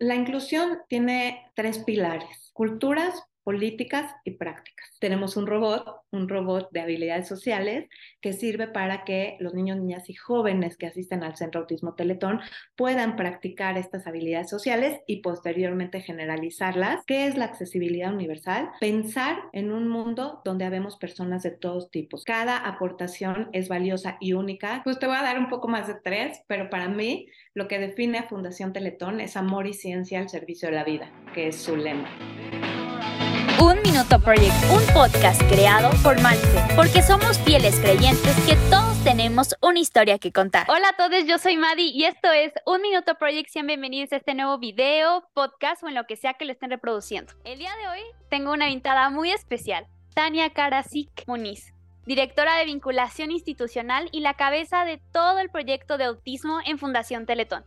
La inclusión tiene tres pilares, culturas, políticas y prácticas. Tenemos un robot, un robot de habilidades sociales que sirve para que los niños, niñas y jóvenes que asisten al Centro Autismo Teletón puedan practicar estas habilidades sociales y posteriormente generalizarlas. ¿Qué es la accesibilidad universal? Pensar en un mundo donde habemos personas de todos tipos. Cada aportación es valiosa y única. Pues te voy a dar un poco más de tres, pero para mí lo que define a Fundación Teletón es amor y ciencia al servicio de la vida, que es su lema. Un Minuto Project, un podcast creado por Malfe, porque somos fieles creyentes que todos tenemos una historia que contar. Hola a todos, yo soy Maddie y esto es Un Minuto Project. Sean bienvenidos a este nuevo video, podcast o en lo que sea que lo estén reproduciendo. El día de hoy tengo una invitada muy especial, Tania Karasik Muniz directora de vinculación institucional y la cabeza de todo el proyecto de autismo en Fundación Teletón.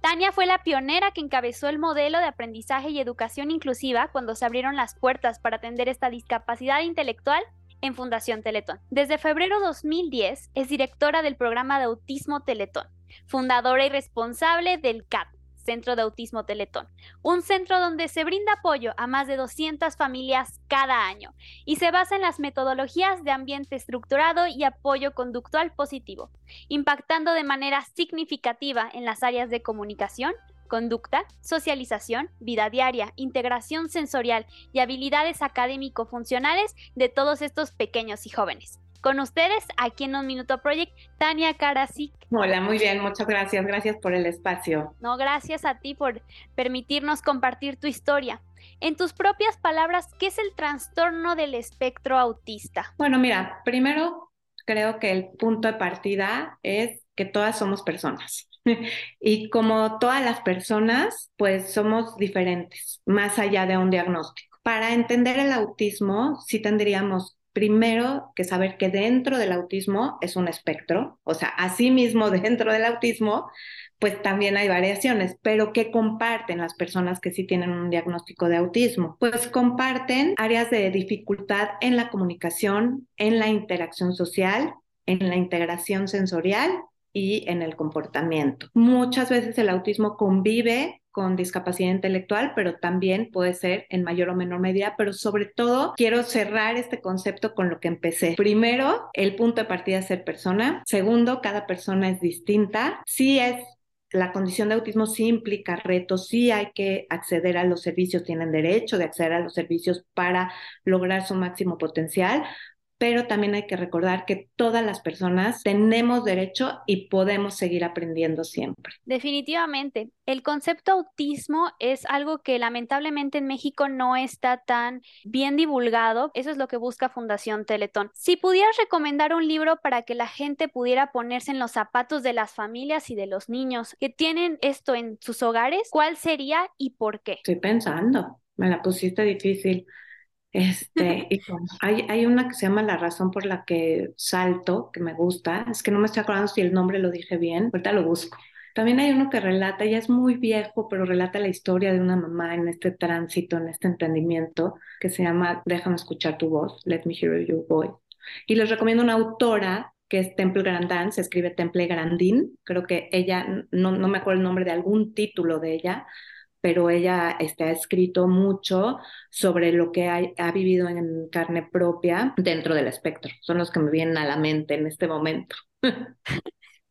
Tania fue la pionera que encabezó el modelo de aprendizaje y educación inclusiva cuando se abrieron las puertas para atender esta discapacidad intelectual en Fundación Teletón. Desde febrero 2010 es directora del programa de autismo Teletón, fundadora y responsable del CAP, Centro de Autismo Teletón, un centro donde se brinda apoyo a más de 200 familias cada año y se basa en las metodologías de ambiente estructurado y apoyo conductual positivo, impactando de manera significativa en las áreas de comunicación, conducta, socialización, vida diaria, integración sensorial y habilidades académico-funcionales de todos estos pequeños y jóvenes. Con ustedes, aquí en Un Minuto Project, Tania Karasik. Hola, muy bien, muchas gracias. Gracias por el espacio. No, gracias a ti por permitirnos compartir tu historia. En tus propias palabras, ¿qué es el trastorno del espectro autista? Bueno, mira, primero creo que el punto de partida es que todas somos personas. Y como todas las personas, pues somos diferentes, más allá de un diagnóstico. Para entender el autismo, sí tendríamos primero que saber que dentro del autismo es un espectro, o sea, asimismo dentro del autismo, pues también hay variaciones, pero ¿qué comparten las personas que sí tienen un diagnóstico de autismo? Pues comparten áreas de dificultad en la comunicación, en la interacción social, en la integración sensorial y en el comportamiento. Muchas veces el autismo convive con discapacidad intelectual, pero también puede ser en mayor o menor medida, pero sobre todo quiero cerrar este concepto con lo que empecé. Primero, el punto de partida es ser persona. Segundo, cada persona es distinta. Sí es la condición de autismo sí implica retos, sí hay que acceder a los servicios, tienen derecho de acceder a los servicios para lograr su máximo potencial, pero también hay que recordar que todas las personas tenemos derecho y podemos seguir aprendiendo siempre. Definitivamente, el concepto autismo es algo que lamentablemente en México no está tan bien divulgado. Eso es lo que busca Fundación Teletón. Si pudieras recomendar un libro para que la gente pudiera ponerse en los zapatos de las familias y de los niños que tienen esto en sus hogares, ¿cuál sería y por qué? Estoy pensando, me la pusiste difícil. Este, y hay, hay una que se llama La razón por la que salto, que me gusta. Es que no me estoy acordando si el nombre lo dije bien. Ahorita lo busco. También hay uno que relata, ya es muy viejo, pero relata la historia de una mamá en este tránsito, en este entendimiento, que se llama Déjame escuchar tu voz, Let me hear your voice. Y les recomiendo una autora que es Temple Grandin, se escribe Temple Grandin, creo que ella, no, no me acuerdo el nombre de algún título de ella, pero ella este, ha escrito mucho sobre lo que ha, vivido en carne propia dentro del espectro. Son los que me vienen a la mente en este momento.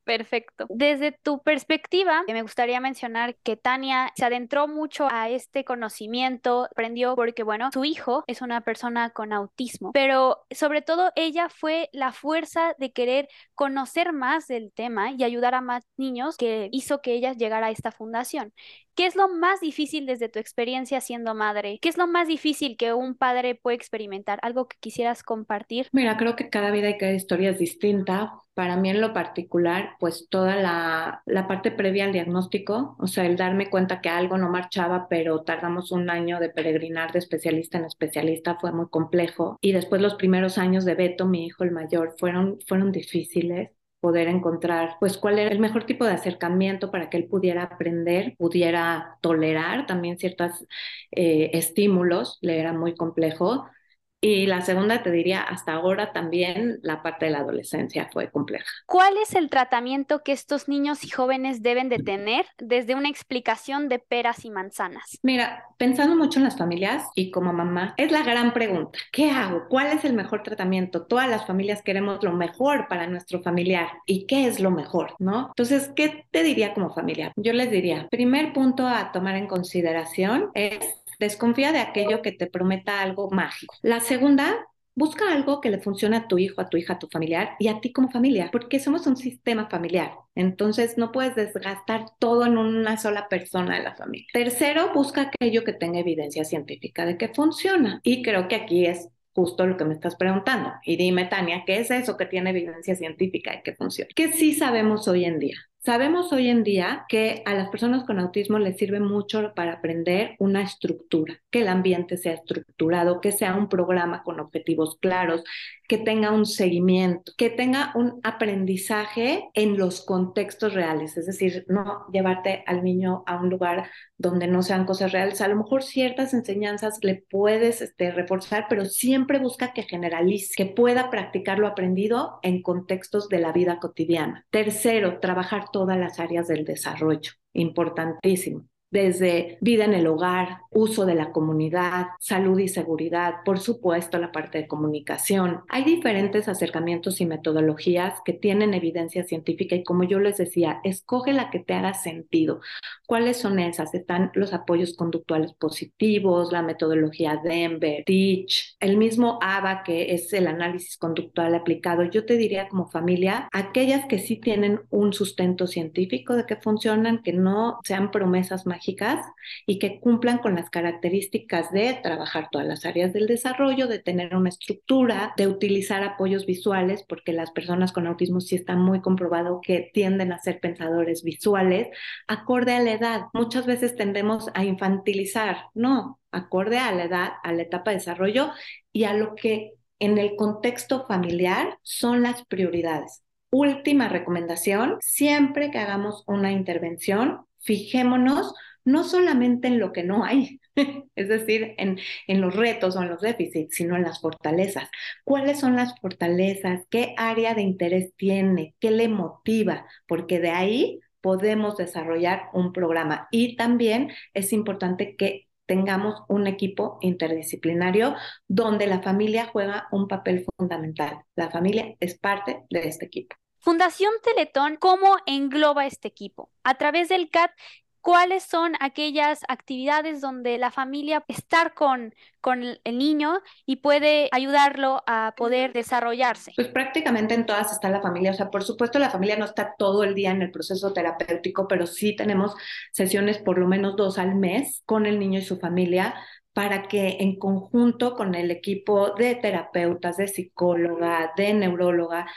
Perfecto. Desde tu perspectiva, me gustaría mencionar que Tania se adentró mucho a este conocimiento, aprendió porque, bueno, su hijo es una persona con autismo, pero sobre todo ella fue la fuerza de querer conocer más del tema y ayudar a más niños que hizo que ella llegara a esta fundación. ¿Qué es lo más difícil desde tu experiencia siendo madre? ¿Qué es lo más difícil que un padre puede experimentar? ¿Algo que quisieras compartir? Mira, creo que cada vida y cada historia es distinta. Para mí en lo particular, pues toda la, la parte previa al diagnóstico, o sea, el darme cuenta que algo no marchaba, pero tardamos un año de peregrinar de especialista en especialista, fue muy complejo. Y después los primeros años de Beto, mi hijo el mayor, fueron, fueron difíciles poder encontrar pues cuál era el mejor tipo de acercamiento para que él pudiera aprender, pudiera tolerar también ciertos eh, estímulos, le era muy complejo. Y la segunda, te diría, hasta ahora también la parte de la adolescencia fue compleja. ¿Cuál es el tratamiento que estos niños y jóvenes deben de tener desde una explicación de peras y manzanas? Mira, pensando mucho en las familias y como mamá, es la gran pregunta. ¿Qué hago? ¿Cuál es el mejor tratamiento? Todas las familias queremos lo mejor para nuestro familiar. ¿Y qué es lo mejor? ¿No? Entonces, ¿qué te diría como familia? Yo les diría, primer punto a tomar en consideración es Desconfía de aquello que te prometa algo mágico. La segunda, busca algo que le funcione a tu hijo, a tu hija, a tu familiar y a ti como familia, porque somos un sistema familiar. Entonces no puedes desgastar todo en una sola persona de la familia. Tercero, busca aquello que tenga evidencia científica de que funciona. Y creo que aquí es justo lo que me estás preguntando. Y dime, Tania, ¿qué es eso que tiene evidencia científica de que funciona? ¿Qué sí sabemos hoy en día? Sabemos hoy en día que a las personas con autismo les sirve mucho para aprender una estructura, que el ambiente sea estructurado, que sea un programa con objetivos claros, que tenga un seguimiento, que tenga un aprendizaje en los contextos reales, es decir, no llevarte al niño a un lugar donde no sean cosas reales. A lo mejor ciertas enseñanzas le puedes este, reforzar, pero siempre busca que generalice, que pueda practicar lo aprendido en contextos de la vida cotidiana. Tercero, trabajar todas las áreas del desarrollo, importantísimo desde vida en el hogar, uso de la comunidad, salud y seguridad, por supuesto la parte de comunicación. Hay diferentes acercamientos y metodologías que tienen evidencia científica y como yo les decía, escoge la que te haga sentido. ¿Cuáles son esas? Están los apoyos conductuales positivos, la metodología Denver, Teach, el mismo ABA que es el análisis conductual aplicado. Yo te diría como familia, aquellas que sí tienen un sustento científico de que funcionan, que no sean promesas y que cumplan con las características de trabajar todas las áreas del desarrollo, de tener una estructura, de utilizar apoyos visuales, porque las personas con autismo sí está muy comprobado que tienden a ser pensadores visuales, acorde a la edad. Muchas veces tendemos a infantilizar, no, acorde a la edad, a la etapa de desarrollo y a lo que en el contexto familiar son las prioridades. Última recomendación, siempre que hagamos una intervención, fijémonos no solamente en lo que no hay, es decir, en, en, los retos o en los déficits, sino en las fortalezas. ¿Cuáles son las fortalezas? ¿Qué área de interés tiene? ¿Qué le motiva? Porque de ahí podemos desarrollar un programa. Y también es importante que tengamos un equipo interdisciplinario donde la familia juega un papel fundamental. La familia es parte de este equipo. Fundación Teletón, ¿cómo engloba este equipo? A través del CAT, cuáles son aquellas actividades donde la familia estar con, con el niño y puede ayudarlo a poder desarrollarse. Pues prácticamente en todas está la familia, o sea, por supuesto la familia no está todo el día en el proceso terapéutico, pero sí tenemos sesiones por lo menos dos al mes con el niño y su familia para que en conjunto con el equipo de terapeutas, de psicóloga, de neuróloga,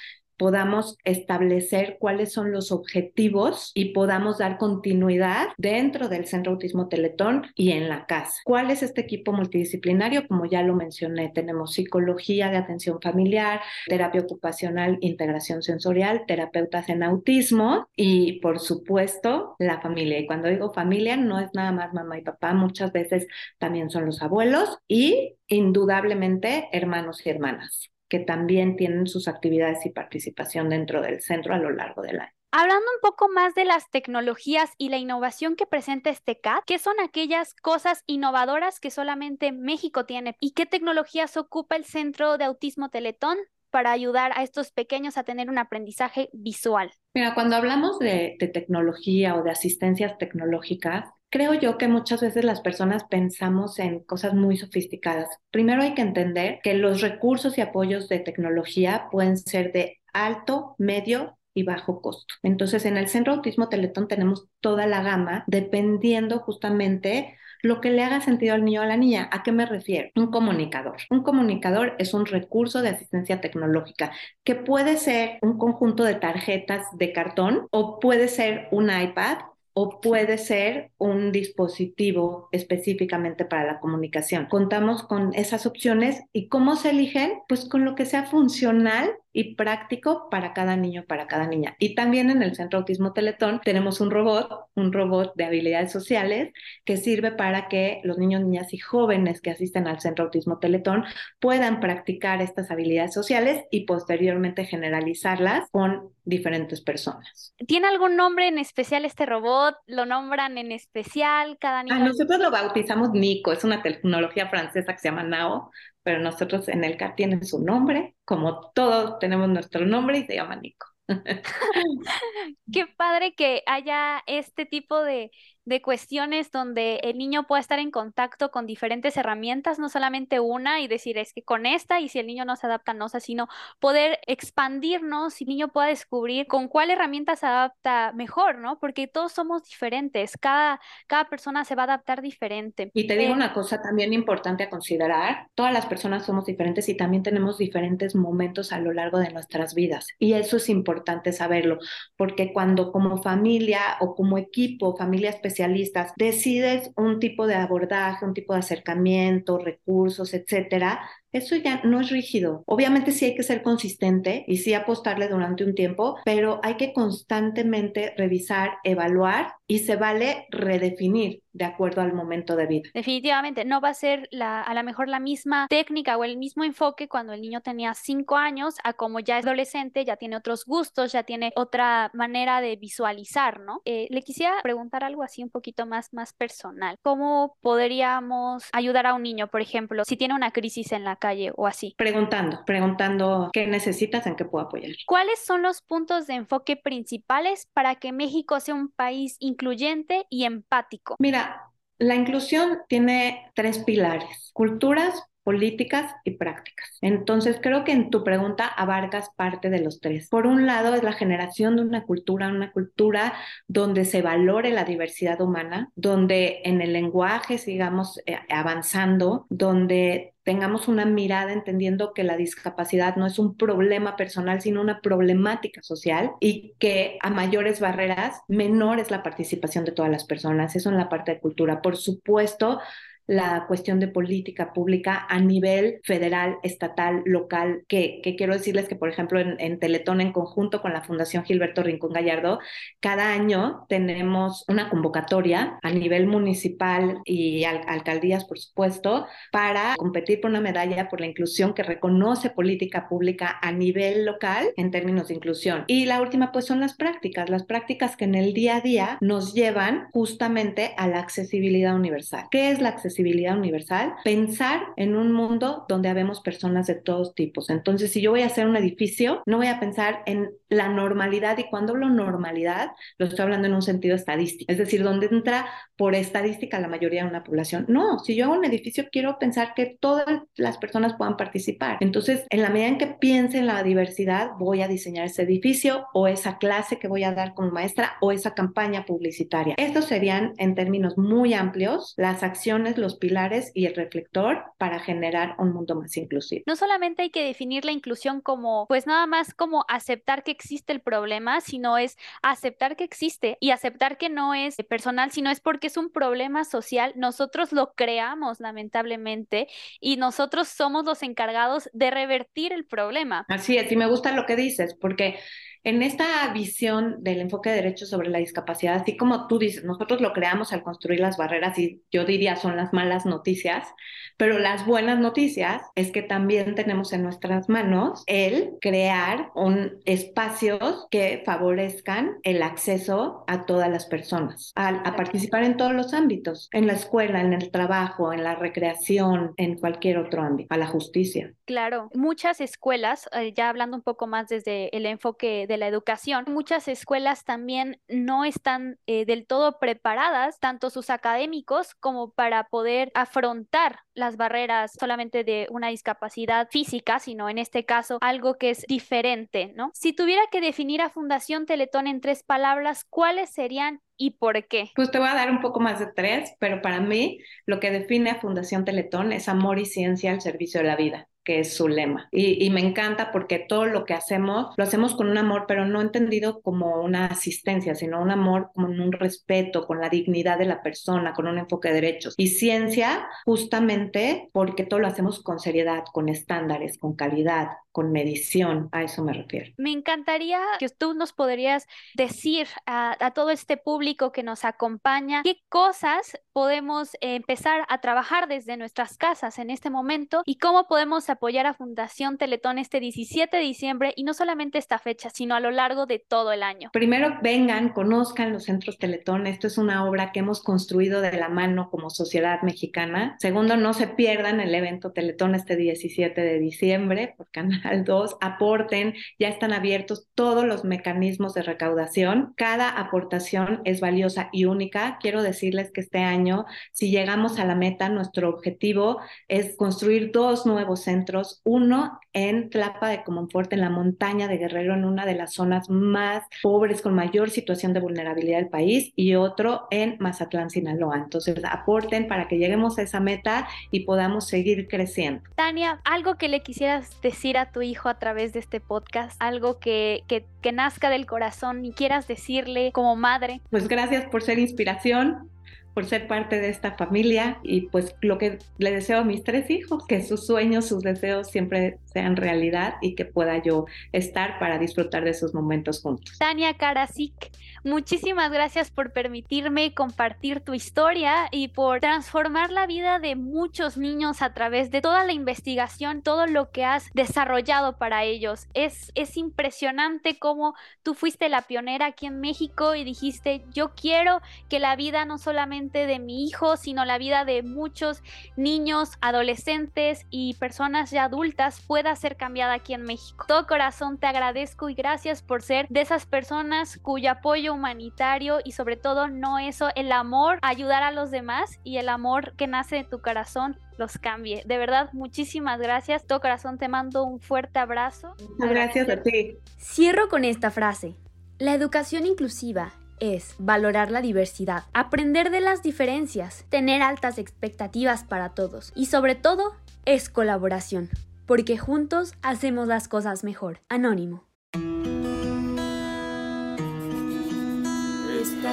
podamos establecer cuáles son los objetivos y podamos dar continuidad dentro del Centro Autismo Teletón y en la casa. ¿Cuál es este equipo multidisciplinario? Como ya lo mencioné, tenemos psicología de atención familiar, terapia ocupacional, integración sensorial, terapeutas en autismo y por supuesto la familia. Y cuando digo familia no es nada más mamá y papá, muchas veces también son los abuelos y indudablemente hermanos y hermanas que también tienen sus actividades y participación dentro del centro a lo largo del año. Hablando un poco más de las tecnologías y la innovación que presenta este CAT, ¿qué son aquellas cosas innovadoras que solamente México tiene? ¿Y qué tecnologías ocupa el Centro de Autismo Teletón para ayudar a estos pequeños a tener un aprendizaje visual? Mira, cuando hablamos de, de tecnología o de asistencias tecnológicas, Creo yo que muchas veces las personas pensamos en cosas muy sofisticadas. Primero hay que entender que los recursos y apoyos de tecnología pueden ser de alto, medio y bajo costo. Entonces, en el Centro Autismo Teletón tenemos toda la gama dependiendo justamente lo que le haga sentido al niño o a la niña. ¿A qué me refiero? Un comunicador. Un comunicador es un recurso de asistencia tecnológica que puede ser un conjunto de tarjetas de cartón o puede ser un iPad o puede ser un dispositivo específicamente para la comunicación. Contamos con esas opciones y cómo se eligen, pues con lo que sea funcional y práctico para cada niño, para cada niña. Y también en el Centro Autismo Teletón tenemos un robot, un robot de habilidades sociales que sirve para que los niños, niñas y jóvenes que asisten al Centro Autismo Teletón puedan practicar estas habilidades sociales y posteriormente generalizarlas con diferentes personas. ¿Tiene algún nombre en especial este robot? ¿Lo nombran en especial cada ah, niño? nosotros lo bautizamos Nico, es una tecnología francesa que se llama Nao, pero nosotros en el CAR tiene su nombre, como todos tenemos nuestro nombre y se llama Nico. Qué padre que haya este tipo de, de cuestiones donde el niño pueda estar en contacto con diferentes herramientas, no solamente una y decir es que con esta y si el niño no se adapta, no sé, sino poder expandirnos y el niño pueda descubrir con cuál herramienta se adapta mejor, ¿no? Porque todos somos diferentes, cada, cada persona se va a adaptar diferente. Y te digo eh, una cosa también importante a considerar, todas las personas somos diferentes y también tenemos diferentes momentos a lo largo de nuestras vidas. Y eso es importante saberlo, porque cuando como familia o como equipo, familia especial, especialistas, decides un tipo de abordaje, un tipo de acercamiento, recursos, etcétera, eso ya no es rígido. Obviamente sí hay que ser consistente y sí apostarle durante un tiempo, pero hay que constantemente revisar, evaluar y se vale redefinir de acuerdo al momento de vida. Definitivamente, no va a ser la, a lo mejor la misma técnica o el mismo enfoque cuando el niño tenía cinco años a como ya es adolescente, ya tiene otros gustos, ya tiene otra manera de visualizar, ¿no? Eh, le quisiera preguntar algo así un poquito más, más personal. ¿Cómo podríamos ayudar a un niño, por ejemplo, si tiene una crisis en la calle o así? Preguntando, preguntando qué necesitas, en qué puedo apoyar. ¿Cuáles son los puntos de enfoque principales para que México sea un país incluyente y empático? Mira, la inclusión tiene tres pilares, culturas, políticas y prácticas. Entonces, creo que en tu pregunta abarcas parte de los tres. Por un lado, es la generación de una cultura, una cultura donde se valore la diversidad humana, donde en el lenguaje sigamos eh, avanzando, donde tengamos una mirada entendiendo que la discapacidad no es un problema personal, sino una problemática social y que a mayores barreras, menor es la participación de todas las personas. Eso en la parte de cultura. Por supuesto, la cuestión de política pública a nivel federal, estatal, local, que, quiero decirles que, por ejemplo, en, Teletón, en conjunto con la Fundación Gilberto Rincón Gallardo, cada año tenemos una convocatoria a nivel municipal y alcaldías, por supuesto, para competir por una medalla por la inclusión que reconoce política pública a nivel local en términos de inclusión. Y la última, pues, son las prácticas, las prácticas que en el día a día nos llevan justamente a la accesibilidad universal. ¿Qué es la accesibilidad? Universal, pensar en un mundo donde habemos personas de todos tipos. Entonces, si yo voy a hacer un edificio, no voy a pensar en la normalidad y cuando hablo normalidad, lo estoy hablando en un sentido estadístico, es decir, donde entra por estadística la mayoría de una población. No, si yo hago un edificio, quiero pensar que todas las personas puedan participar. Entonces, en la medida en que piense en la diversidad, voy a diseñar ese edificio o esa clase que voy a dar como maestra o esa campaña publicitaria. Estos serían, en términos muy amplios, las acciones, los pilares y el reflector para generar un mundo más inclusivo. No solamente hay que definir la inclusión como, pues nada más como aceptar que existe el problema, sino es aceptar que existe y aceptar que no es personal, sino es porque es un problema social. Nosotros lo creamos lamentablemente y nosotros somos los encargados de revertir el problema. Así es, y me gusta lo que dices, porque en esta visión del enfoque de derechos sobre la discapacidad, así como tú dices, nosotros lo creamos al construir las barreras y yo diría son las malas noticias, pero las buenas noticias es que también tenemos en nuestras manos el crear un espacios que favorezcan el acceso a todas las personas, a, a participar en todos los ámbitos, en la escuela, en el trabajo, en la recreación, en cualquier otro ámbito, a la justicia. Claro, muchas escuelas, eh, ya hablando un poco más desde el enfoque de la educación, muchas escuelas también no están eh, del todo preparadas, tanto sus académicos como para poder afrontar las barreras solamente de una discapacidad física, sino en este caso algo que es diferente, ¿no? Si tuviera que definir a Fundación Teletón en tres palabras, ¿cuáles serían y por qué? Pues te voy a dar un poco más de tres, pero para mí lo que define a Fundación Teletón es amor y ciencia al servicio de la vida. Que es su lema. Y, y, me encanta porque todo lo que hacemos lo hacemos con un amor, pero no entendido como una asistencia, sino un amor con un respeto, con la dignidad de la persona, con un enfoque de derechos. Y ciencia, justamente porque todo lo hacemos con seriedad, con estándares, con calidad, con medición, a eso me refiero. Me encantaría que tú nos podrías decir a, a, todo este público que nos acompaña qué cosas podemos empezar a trabajar desde nuestras casas en este momento y cómo podemos apoyar a Fundación Teletón este 17 de diciembre y no solamente esta fecha, sino a lo largo de todo el año. Primero vengan, conozcan los centros Teletón. Esto es una obra que hemos construido de la mano como sociedad mexicana. Segundo, no se pierdan el evento Teletón este 17 de diciembre por Canal 2. Aporten, ya están abiertos todos los mecanismos de recaudación. Cada aportación es valiosa y única. Quiero decirles que este año, si llegamos a la meta, nuestro objetivo es construir dos nuevos centros, uno en Tlapa de Comonfort, en la montaña de Guerrero, en una de las zonas más pobres, con mayor situación de vulnerabilidad del país, y otro en Mazatlán, Sinaloa. Entonces, aporten para que lleguemos a esa meta y podamos seguir creciendo. Tania, algo que le quisieras decir a tu hijo a través de este podcast, algo que, que, que nazca del corazón y quieras decirle como madre. Pues gracias por ser inspiración, por ser parte de esta familia y pues lo que le deseo a mis tres hijos, que sus sueños, sus deseos siempre sean realidad y que pueda yo estar para disfrutar de esos momentos juntos. Tania Karasik, muchísimas gracias por permitirme compartir tu historia y por transformar la vida de muchos niños a través de toda la investigación, todo lo que has desarrollado para ellos. Es, es impresionante cómo tú fuiste la pionera aquí en México y dijiste, yo quiero que la vida no solamente de mi hijo, sino la vida de muchos niños, adolescentes y personas ya adultas pueda ser cambiada aquí en México. Todo corazón te agradezco y gracias por ser de esas personas cuyo apoyo humanitario y sobre todo no eso, el amor, ayudar a los demás y el amor que nace de tu corazón los cambie. De verdad, muchísimas gracias. Todo corazón te mando un fuerte abrazo. Gracias a ti. Cierro con esta frase. La educación inclusiva es valorar la diversidad, aprender de las diferencias, tener altas expectativas para todos y sobre todo es colaboración, porque juntos hacemos las cosas mejor. Anónimo.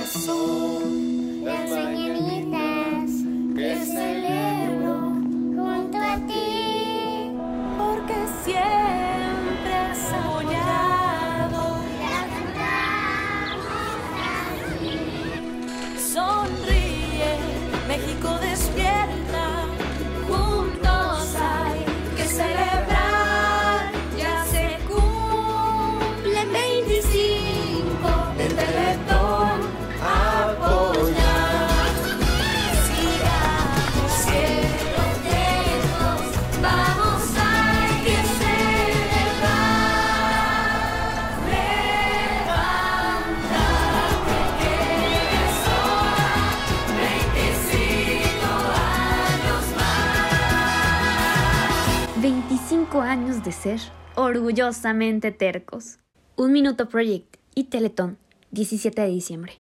Son las mañanitas que celebro orgullosamente tercos. Un Minuto Project y Teletón, 17 de diciembre.